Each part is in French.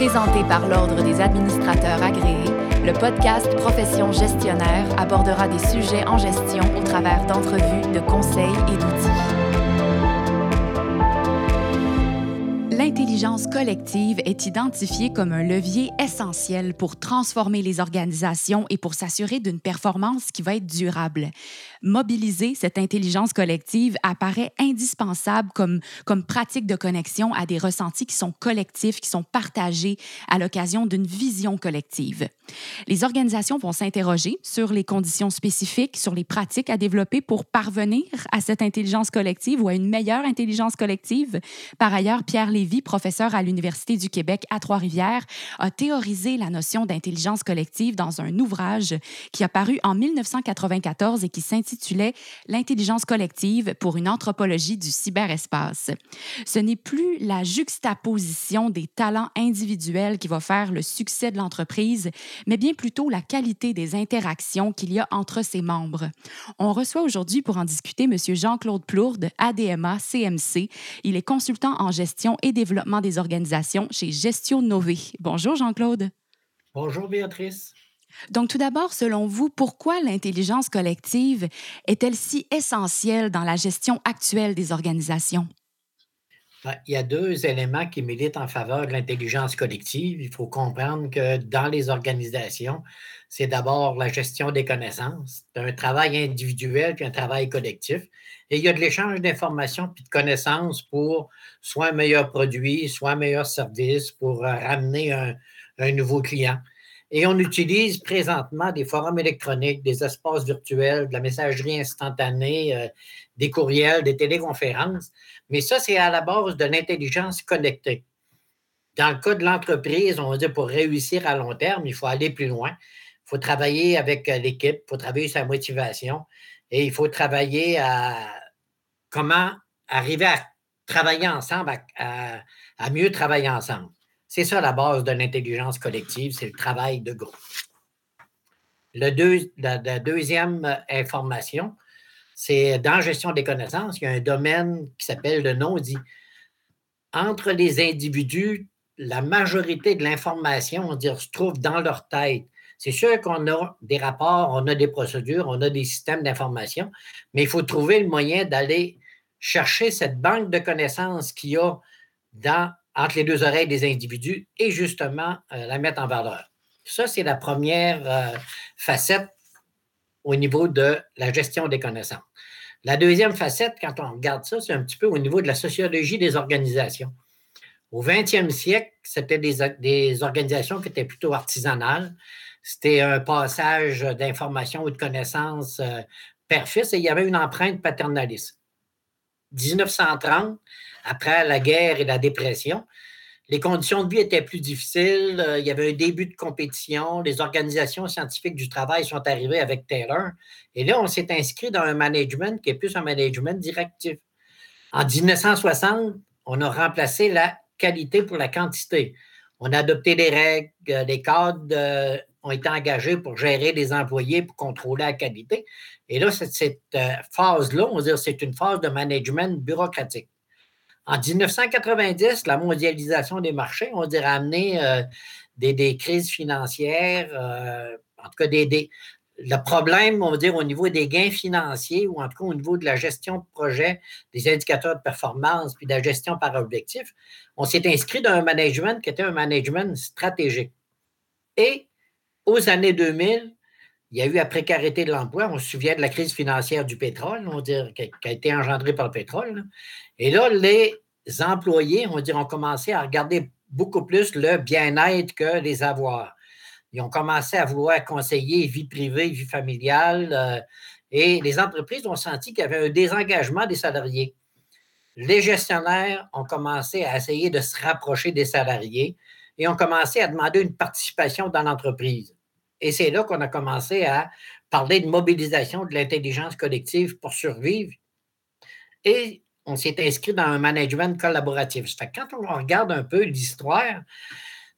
Présenté par l'Ordre des administrateurs agréés, le podcast Profession gestionnaire abordera des sujets en gestion au travers d'entrevues, de conseils et d'outils. L'intelligence collective est identifiée comme un levier essentiel pour transformer les organisations et pour s'assurer d'une performance qui va être durable. Mobiliser cette intelligence collective apparaît indispensable comme, comme pratique de connexion à des ressentis qui sont collectifs, qui sont partagés à l'occasion d'une vision collective. Les organisations vont s'interroger sur les conditions spécifiques, sur les pratiques à développer pour parvenir à cette intelligence collective ou à une meilleure intelligence collective. Par ailleurs, Pierre Lévy, professeur à l'Université du Québec à Trois-Rivières, a théorisé la notion d'intelligence collective dans un ouvrage qui a paru en 1994 et qui s'intitulait L'intelligence collective pour une anthropologie du cyberespace. Ce n'est plus la juxtaposition des talents individuels qui va faire le succès de l'entreprise, mais bien plutôt la qualité des interactions qu'il y a entre ses membres. On reçoit aujourd'hui pour en discuter M. Jean-Claude Plourde, ADMA CMC. Il est consultant en gestion et développement des organisations chez Gestion Nové. Bonjour Jean-Claude. Bonjour Béatrice. Donc tout d'abord, selon vous, pourquoi l'intelligence collective est-elle si essentielle dans la gestion actuelle des organisations? Ben, il y a deux éléments qui militent en faveur de l'intelligence collective. Il faut comprendre que dans les organisations, c'est d'abord la gestion des connaissances, un travail individuel puis un travail collectif. Et il y a de l'échange d'informations puis de connaissances pour soit un meilleur produit, soit un meilleur service, pour euh, ramener un, nouveau client. Et on utilise présentement des forums électroniques, des espaces virtuels, de la messagerie instantanée, euh, des courriels, des téléconférences. Mais ça, c'est à la base de l'intelligence connectée. Dans le cas de l'entreprise, on va dire pour réussir à long terme, il faut aller plus loin. Il faut travailler avec euh, l'équipe, il faut travailler sa motivation et il faut travailler à comment arriver à travailler ensemble, à, mieux travailler ensemble. C'est ça la base de l'intelligence collective, c'est le travail de groupe. La, deuxième information, c'est dans gestion des connaissances, il y a un domaine qui s'appelle le non-dit. Entre les individus, la majorité de l'information, on dire, se trouve dans leur tête. C'est sûr qu'on a des rapports, on a des procédures, on a des systèmes d'information, mais il faut trouver le moyen d'aller chercher cette banque de connaissances qu'il y a dans, entre les deux oreilles des individus et justement euh, la mettre en valeur. Ça, c'est la première euh, facette au niveau de la gestion des connaissances. La deuxième facette, quand on regarde ça, c'est un petit peu au niveau de la sociologie des organisations. Au 20e siècle, c'était des, organisations qui étaient plutôt artisanales. C'était un passage d'informations ou de connaissances euh, père-fils et il y avait une empreinte paternaliste. 1930, après la guerre et la dépression, les conditions de vie étaient plus difficiles. Euh, il y avait un début de compétition. Les organisations scientifiques du travail sont arrivées avec Taylor. Et là, on s'est inscrit dans un management qui est plus un management directif. En 1960, on a remplacé la qualité pour la quantité. On a adopté des règles, les cadres euh, ont été engagés pour gérer les employés, pour contrôler la qualité. Et là, cette, cette euh, phase-là, on va dire, c'est une phase de management bureaucratique. En 1990, la mondialisation des marchés, on dirait, a amené euh, des, crises financières, euh, en tout cas, des, le problème, on va dire, au niveau des gains financiers ou en tout cas au niveau de la gestion de projet, des indicateurs de performance puis de la gestion par objectif, on s'est inscrit dans un management qui était un management stratégique. Et aux années 2000, il y a eu la précarité de l'emploi. On se souvient de la crise financière du pétrole, on dire, qui a été engendrée par le pétrole. Et là, les employés, on dire, ont commencé à regarder beaucoup plus le bien-être que les avoirs. Ils ont commencé à vouloir conseiller vie privée, vie familiale. Euh, et les entreprises ont senti qu'il y avait un désengagement des salariés. Les gestionnaires ont commencé à essayer de se rapprocher des salariés et ont commencé à demander une participation dans l'entreprise. Et c'est là qu'on a commencé à parler de mobilisation de l'intelligence collective pour survivre. Et on s'est inscrit dans un management collaboratif. quand on regarde un peu l'histoire,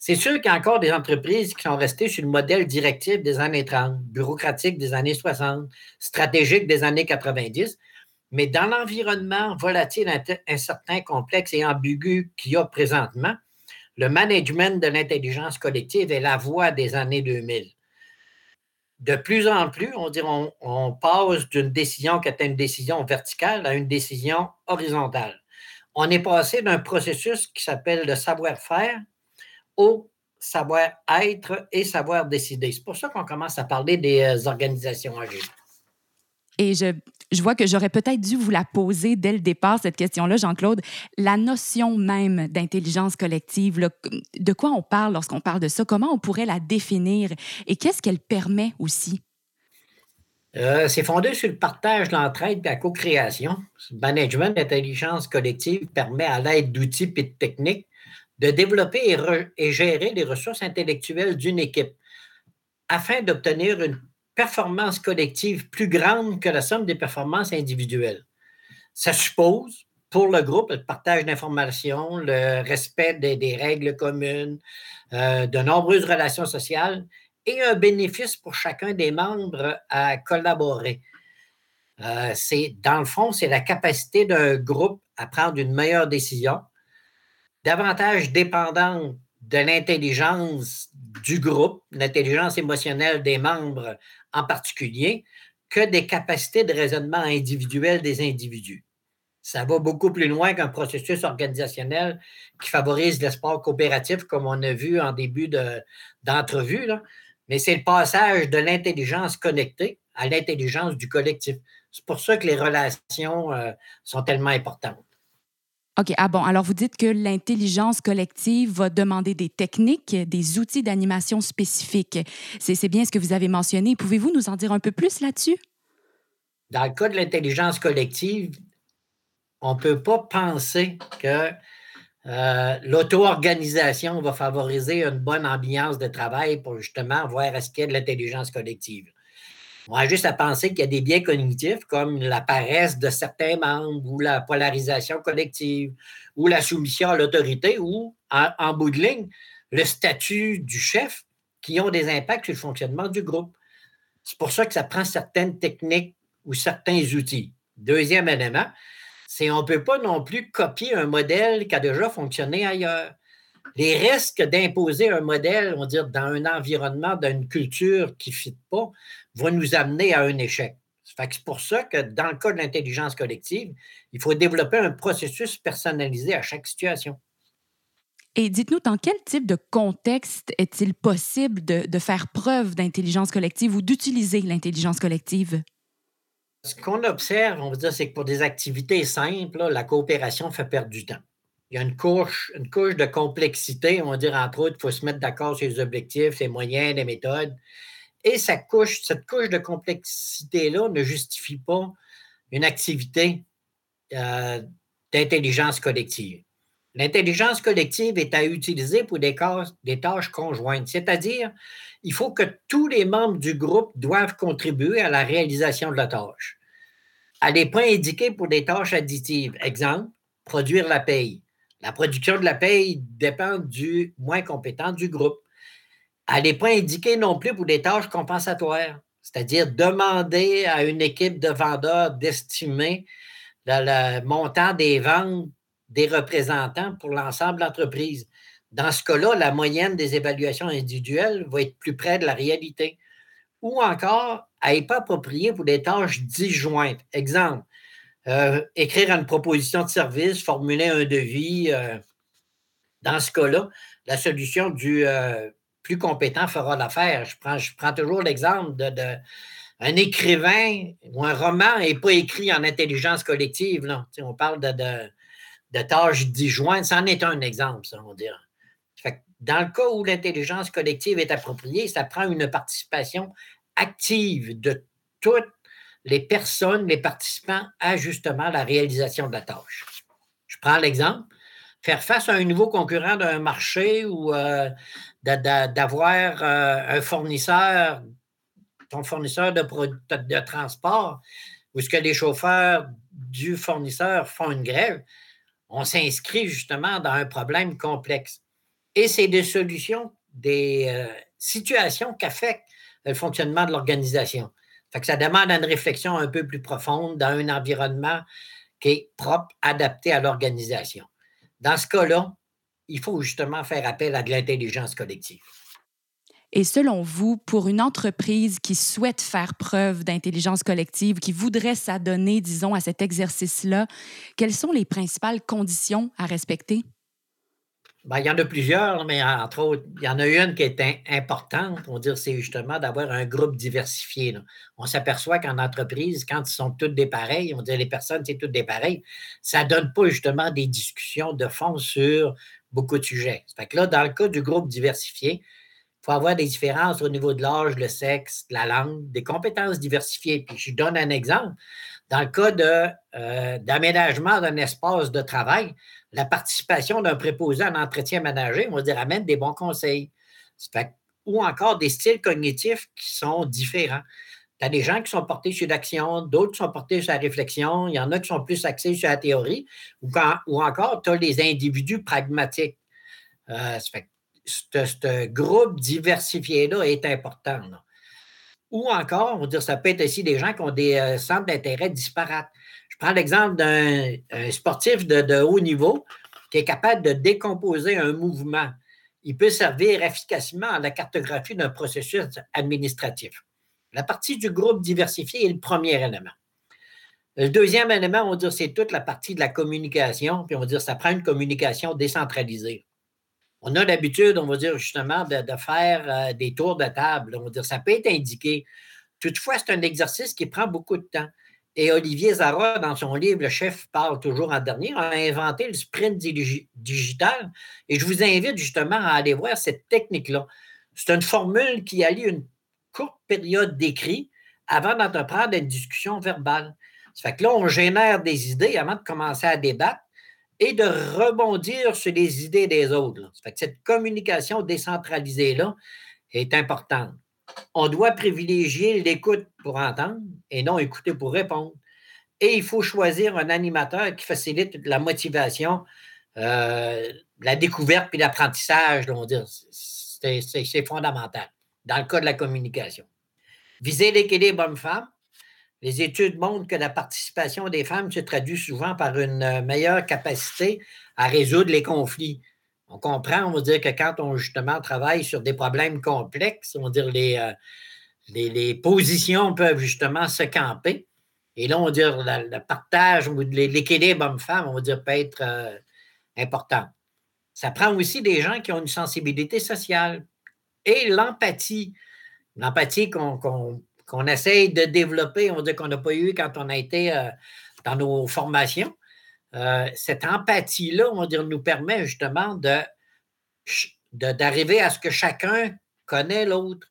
c'est sûr qu'il y a encore des entreprises qui sont restées sur le modèle directif des années 30, bureaucratique des années 60, stratégique des années 90, mais dans l'environnement volatile, incertain, complexe et ambigu qu'il y a présentement, le management de l'intelligence collective est la voie des années 2000. De plus en plus, on, dirait, on, passe d'une décision qui était une décision verticale à une décision horizontale. On est passé d'un processus qui s'appelle le savoir-faire au savoir-être et savoir décider. C'est pour ça qu'on commence à parler des euh, organisations agiles. Et je, vois que j'aurais peut-être dû vous la poser dès le départ, cette question-là, Jean-Claude. La notion même d'intelligence collective, de quoi on parle lorsqu'on parle de ça? Comment on pourrait la définir? Et qu'est-ce qu'elle permet aussi? Euh, c'est fondé sur le partage, l'entraide et la co-création. Management d'intelligence collective permet, à l'aide d'outils et de techniques, de développer et gérer les ressources intellectuelles d'une équipe afin d'obtenir une performance collective plus grande que la somme des performances individuelles. Ça suppose, pour le groupe, le partage d'informations, le respect des, règles communes, euh, de nombreuses relations sociales et un bénéfice pour chacun des membres à collaborer. Euh, dans le fond, c'est la capacité d'un groupe à prendre une meilleure décision, davantage dépendante de l'intelligence du groupe, l'intelligence émotionnelle des membres en particulier que des capacités de raisonnement individuel des individus. Ça va beaucoup plus loin qu'un processus organisationnel qui favorise l'espoir coopératif, comme on a vu en début d'entrevue, mais c'est le passage de l'intelligence connectée à l'intelligence du collectif. C'est pour ça que les relations euh, sont tellement importantes. OK. Ah bon, alors vous dites que l'intelligence collective va demander des techniques, des outils d'animation spécifiques. C'est bien ce que vous avez mentionné. Pouvez-vous nous en dire un peu plus là-dessus? Dans le cas de l'intelligence collective, on ne peut pas penser que euh, l'auto-organisation va favoriser une bonne ambiance de travail pour justement voir est-ce qu'il y a de l'intelligence collective. On a juste à penser qu'il y a des biais cognitifs comme la paresse de certains membres ou la polarisation collective ou la soumission à l'autorité ou, en, bout de ligne, le statut du chef qui ont des impacts sur le fonctionnement du groupe. C'est pour ça que ça prend certaines techniques ou certains outils. Deuxième élément, c'est qu'on ne peut pas non plus copier un modèle qui a déjà fonctionné ailleurs. Les risques d'imposer un modèle, on va dire, dans un environnement, dans une culture qui ne fit pas, vont nous amener à un échec. C'est pour ça que dans le cas de l'intelligence collective, il faut développer un processus personnalisé à chaque situation. Et dites-nous, dans quel type de contexte est-il possible de, faire preuve d'intelligence collective ou d'utiliser l'intelligence collective? Ce qu'on observe, on va dire, c'est que pour des activités simples, la coopération fait perdre du temps il y a une couche, une couche de complexité. On va dire, entre autres, il faut se mettre d'accord sur les objectifs, les moyens, les méthodes. Et couche, cette couche de complexité-là ne justifie pas une activité euh, d'intelligence collective. L'intelligence collective est à utiliser pour des, des tâches conjointes, c'est-à-dire il faut que tous les membres du groupe doivent contribuer à la réalisation de la tâche. À des points indiqués pour des tâches additives. Exemple, produire la paye. La production de la paye dépend du moins compétent du groupe. Elle n'est pas indiquée non plus pour des tâches compensatoires, c'est-à-dire demander à une équipe de vendeurs d'estimer le, montant des ventes des représentants pour l'ensemble de l'entreprise. Dans ce cas-là, la moyenne des évaluations individuelles va être plus près de la réalité. Ou encore, elle n'est pas appropriée pour des tâches disjointes. Exemple, euh, écrire une proposition de service, formuler un devis. Euh, dans ce cas-là, la solution du euh, plus compétent fera l'affaire. Je prends, toujours l'exemple de, un écrivain ou un roman n'est pas écrit en intelligence collective. Là. on parle de, de, tâches disjointes. C'en est un exemple, ça, on dirait. dans le cas où l'intelligence collective est appropriée, ça prend une participation active de toutes les personnes, les participants à justement la réalisation de la tâche. Je prends l'exemple, faire face à un nouveau concurrent d'un marché ou euh, d'avoir euh, un fournisseur, ton fournisseur de, de transport, où ce que les chauffeurs du fournisseur font une grève, on s'inscrit justement dans un problème complexe. Et c'est des solutions, des euh, situations qui affectent le fonctionnement de l'organisation ça demande une réflexion un peu plus profonde dans un environnement qui est propre, adapté à l'organisation. Dans ce cas-là, il faut justement faire appel à de l'intelligence collective. Et selon vous, pour une entreprise qui souhaite faire preuve d'intelligence collective, qui voudrait s'adonner, disons, à cet exercice-là, quelles sont les principales conditions à respecter? Ben, il y en a plusieurs, mais entre autres, il y en a une qui est importante, on dire, c'est justement d'avoir un groupe diversifié. On s'aperçoit qu'en entreprise, quand ils sont tous des pareils, on dit les personnes, c'est toutes des pareilles, ça ne donne pas justement des discussions de fond sur beaucoup de sujets. Fait que là, dans le cas du groupe diversifié, il faut avoir des différences au niveau de l'âge, le sexe, la langue, des compétences diversifiées. Puis je donne un exemple. Dans le cas euh, d'aménagement d'un espace de travail, la participation d'un préposé en entretien ménager, on va dire, amène des bons conseils. ou encore des styles cognitifs qui sont différents. Tu as des gens qui sont portés sur l'action, d'autres sont portés sur la réflexion, il y en a qui sont plus axés sur la théorie, ou, ou encore, tu as les individus pragmatiques. Euh, ce groupe diversifié-là est important. Ou encore, on va dire, ça peut être aussi des gens qui ont des euh, centres d'intérêt disparates. Prends l'exemple d'un sportif de, haut niveau qui est capable de décomposer un mouvement. Il peut servir efficacement à la cartographie d'un processus administratif. La partie du groupe diversifié est le premier élément. Le deuxième élément, on va dire, c'est toute la partie de la communication, puis on va dire, ça prend une communication décentralisée on a l'habitude, on va dire justement, de, faire euh, des tours de table. On va dire, ça peut être indiqué. Toutefois, c'est un exercice qui prend beaucoup de temps. Et Olivier Zara, dans son livre Le chef parle toujours en dernier, a inventé le sprint digital. Et je vous invite justement à aller voir cette technique-là. C'est une formule qui allie une courte période d'écrit avant d'entreprendre une discussion verbale. Ça fait que là, on génère des idées avant de commencer à débattre et de rebondir sur les idées des autres. cette communication décentralisée-là est importante. On doit privilégier l'écoute pour entendre et non écouter pour répondre. Et il faut choisir un animateur qui facilite la motivation, euh, la découverte puis l'apprentissage, c'est fondamental dans le cas de la communication. Viser l'équilibre homme-femme, les études montrent que la participation des femmes se traduit souvent par une euh, meilleure capacité à résoudre les conflits. On comprend, on va dire que quand on justement travaille sur des problèmes complexes, on va dire les, euh, les, positions peuvent justement se camper. Et là, on va dire le partage ou l'équilibre homme-femme, on va dire, peut être euh, important. Ça prend aussi des gens qui ont une sensibilité sociale et l'empathie. L'empathie qu'on qu'on essaye de développer, on dit qu'on n'a pas eu quand on a été euh, dans nos formations. Euh, cette empathie-là, on va dire, nous permet justement de, d'arriver à ce que chacun connaît l'autre.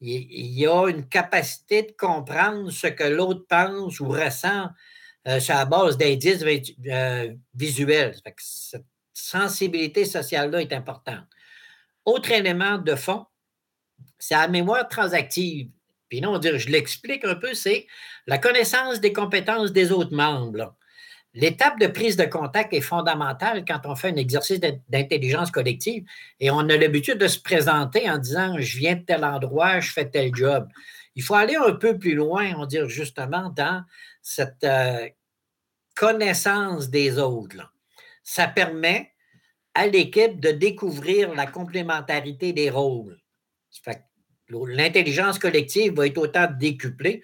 Il, y a une capacité de comprendre ce que l'autre pense ou ressent euh, sur la base d'indices visuels. cette sensibilité sociale-là est importante. Autre élément de fond, c'est la mémoire transactive. Puis non, je l'explique un peu, c'est la connaissance des compétences des autres membres. L'étape de prise de contact est fondamentale quand on fait un exercice d'intelligence collective et on a l'habitude de se présenter en disant je viens de tel endroit, je fais tel job. Il faut aller un peu plus loin, on dire justement, dans cette euh, connaissance des autres. Ça permet à l'équipe de découvrir la complémentarité des rôles. L'intelligence collective va être autant décuplée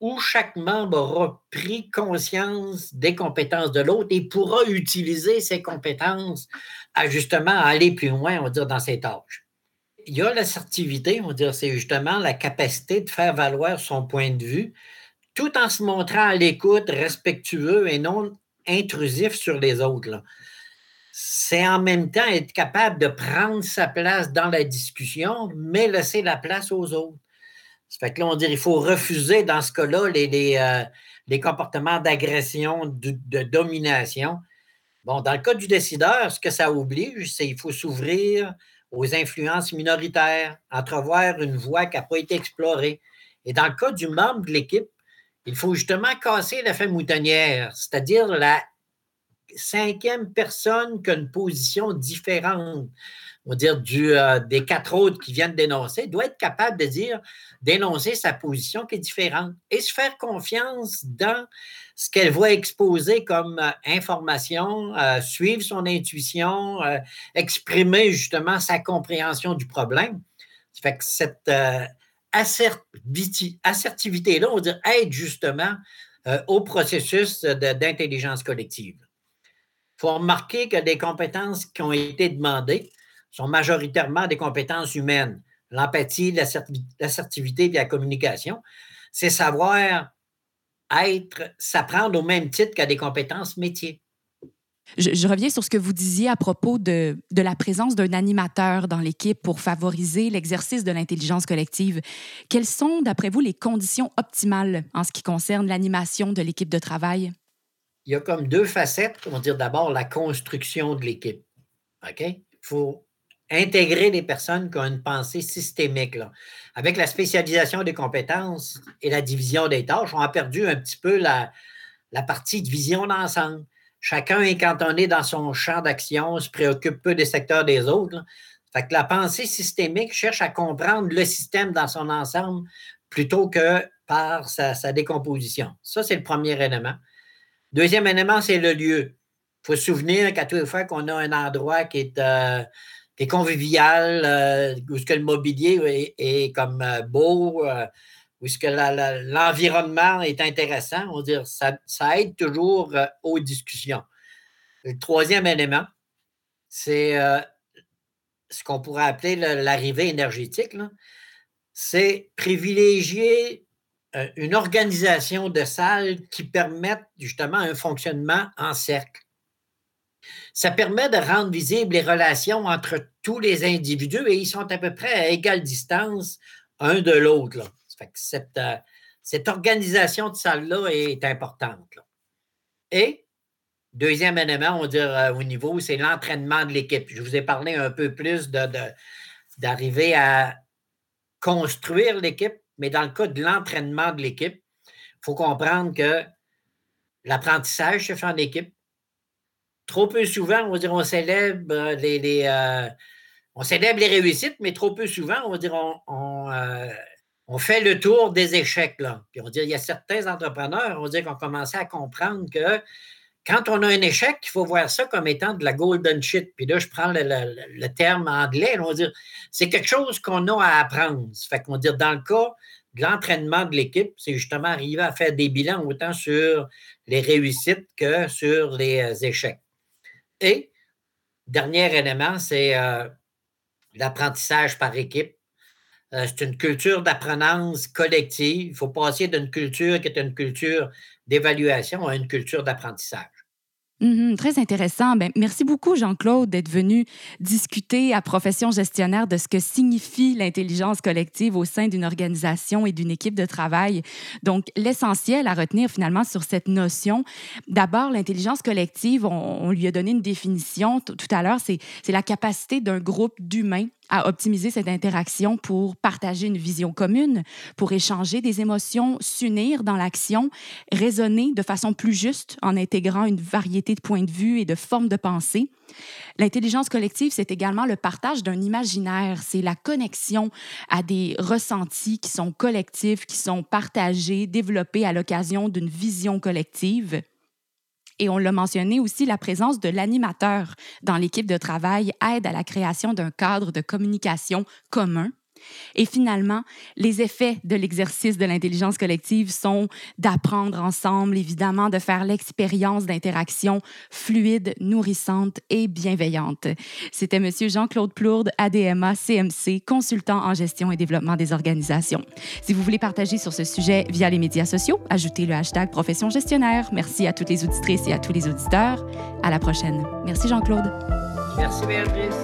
où chaque membre aura pris conscience des compétences de l'autre et pourra utiliser ses compétences à justement aller plus loin, on va dire, dans ses tâches. Il y a l'assertivité, on va dire, c'est justement la capacité de faire valoir son point de vue tout en se montrant à l'écoute, respectueux et non intrusif sur les autres c'est en même temps être capable de prendre sa place dans la discussion, mais laisser la place aux autres. Ça fait que là, on dirait qu'il faut refuser dans ce cas-là les, euh, comportements d'agression, de, domination. Bon, dans le cas du décideur, ce que ça oblige, c'est qu'il faut s'ouvrir aux influences minoritaires, entrevoir une voie qui n'a pas été explorée. Et dans le cas du membre de l'équipe, il faut justement casser la femme moutonnière, c'est-à-dire la cinquième personne qui a une position différente, on va dire euh, des quatre autres qui viennent dénoncer, doit être capable de dire, dénoncer sa position qui est différente et se faire confiance dans ce qu'elle va exposer comme euh, information, euh, suivre son intuition, exprimer justement sa compréhension du problème. Ça fait que cette assertivité-là, on va dire, aide justement au processus d'intelligence collective. Il faut remarquer que des compétences qui ont été demandées sont majoritairement des compétences humaines. L'empathie, l'assertivité et la communication. C'est savoir être, s'apprendre au même titre qu'à des compétences métiers. Je, reviens sur ce que vous disiez à propos de, de la présence d'un animateur dans l'équipe pour favoriser l'exercice de l'intelligence collective. Quelles sont, d'après vous, les conditions optimales en ce qui concerne l'animation de l'équipe de travail? Il y a comme deux facettes. On va dire d'abord la construction de l'équipe. OK? Il faut intégrer les personnes qui ont une pensée systémique. Là. Avec la spécialisation des compétences et la division des tâches, on a perdu un petit peu la, la partie de vision d'ensemble. Chacun est cantonné dans son champ d'action, se préoccupe peu des secteurs des autres. Fait que la pensée systémique cherche à comprendre le système dans son ensemble plutôt que par sa, sa décomposition. Ça, c'est le premier élément. Deuxième élément, c'est le lieu. Il faut se souvenir qu'à toutes les fois qu'on a un endroit qui est, euh, convivial, euh, où ce que le mobilier est, comme euh, beau, où ce que l'environnement est intéressant, on va dire, ça, ça aide toujours aux discussions. Le troisième élément, c'est ce qu'on pourrait appeler l'arrivée énergétique. C'est privilégier euh, une organisation de salles qui permettent justement un fonctionnement en cercle. Ça permet de rendre visibles les relations entre tous les individus et ils sont à peu près à égale distance un de l'autre. Cette, euh, cette, organisation de salles-là est importante. Et deuxième élément, on va dire euh, au niveau, c'est l'entraînement de l'équipe. Je vous ai parlé un peu plus d'arriver de, à construire l'équipe mais dans le cas de l'entraînement de l'équipe, il faut comprendre que l'apprentissage se fait en équipe. Trop peu souvent, on va dire, on célèbre les, euh, on célèbre les réussites, mais trop peu souvent, on va dire, on, euh, fait le tour des échecs. Là. Puis on il y a certains entrepreneurs, on qui ont commencé à comprendre que quand on a un échec, il faut voir ça comme étant de la golden shit. Puis là, je prends le, terme anglais. On va dire, c'est quelque chose qu'on a à apprendre. Fait qu'on va dire, dans le cas de l'entraînement de l'équipe, c'est justement arriver à faire des bilans autant sur les réussites que sur les euh, échecs. Et, dernier élément, c'est euh, l'apprentissage par équipe. Euh, c'est une culture d'apprenance collective. Il faut passer d'une culture qui est une culture d'évaluation à une culture d'apprentissage. Mhm, très intéressant. Ben, merci beaucoup, Jean-Claude, d'être venu discuter à Profession gestionnaire de ce que signifie l'intelligence collective au sein d'une organisation et d'une équipe de travail. Donc, l'essentiel à retenir finalement sur cette notion, d'abord, l'intelligence collective, on, on, lui a donné une définition tout à l'heure, c'est la capacité d'un groupe d'humains à optimiser cette interaction pour partager une vision commune, pour échanger des émotions, s'unir dans l'action, raisonner de façon plus juste en intégrant une variété de points de vue et de formes de pensée. L'intelligence collective, c'est également le partage d'un imaginaire, c'est la connexion à des ressentis qui sont collectifs, qui sont partagés, développés à l'occasion d'une vision collective. Et on l'a mentionné aussi, la présence de l'animateur dans l'équipe de travail aide à la création d'un cadre de communication commun et finalement, les effets de l'exercice de l'intelligence collective sont d'apprendre ensemble, évidemment, de faire l'expérience d'interaction fluide, nourrissante et bienveillante. C'était M. Jean-Claude Plourde, ADMA CMC, consultant en gestion et développement des organisations. Si vous voulez partager sur ce sujet via les médias sociaux, ajoutez le hashtag Profession gestionnaire. Merci à toutes les auditrices et à tous les auditeurs. À la prochaine. Merci Jean-Claude. Merci Béatrice.